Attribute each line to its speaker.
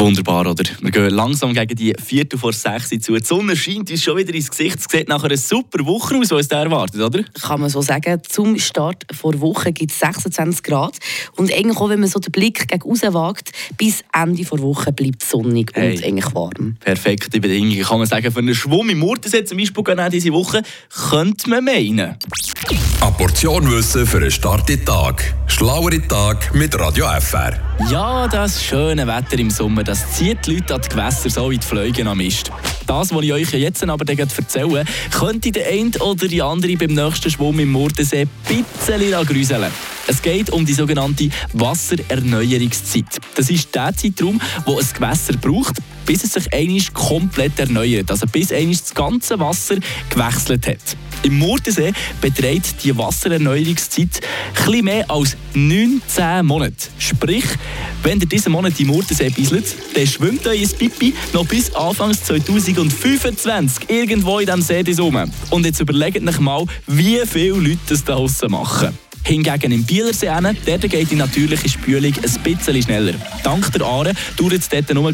Speaker 1: Wunderbar, oder? Wir gehen langsam gegen die Viertel vor sechs zu. Die Sonne scheint uns schon wieder ins Gesicht. Es sieht nach einer super Woche aus, was da erwartet, oder?
Speaker 2: Kann man so sagen. Zum Start vor Woche gibt es 26 Grad. Und eigentlich auch, wenn man so den Blick gegen raus wagt, bis Ende der Woche bleibt es sonnig
Speaker 1: Hey.
Speaker 2: und eigentlich warm.
Speaker 1: Perfekte Bedingungen, kann man sagen. Für einen Schwumm im Murtensee zum Beispiel diese Woche könnte man meinen.
Speaker 3: Portion Wissen für einen starken Tag. Schlauere Tag mit Radio FR.
Speaker 1: Ja, das schöne Wetter im Sommer, das zieht die Leute an die Gewässer so wie die Fliegen am Mist. Das, was ich euch jetzt aber dann gleich erzähle, könnte der eine oder die andere beim nächsten Schwumm im Murtensee ein bisschen grüseln. Es geht um die sogenannte Wassererneuerungszeit. Das ist der Zeitraum, wo ein Gewässer braucht, bis es sich einmal komplett erneuert, also bis einmal das ganze Wasser gewechselt hat. Im Murtensee beträgt die Wassererneuerungszeit etwas mehr als 19 Monate. Sprich, wenn ihr diesen Monat im Murtensee bisselt, dann schwimmt euer Pipi noch bis Anfang 2025 irgendwo in diesem See rum. Und jetzt überlegt euch mal, wie viele Leute das da draussen machen. Hingegen im Bielersee, dort geht die natürliche Spülung ein bisschen schneller. Dank der Aare dauert es dort nur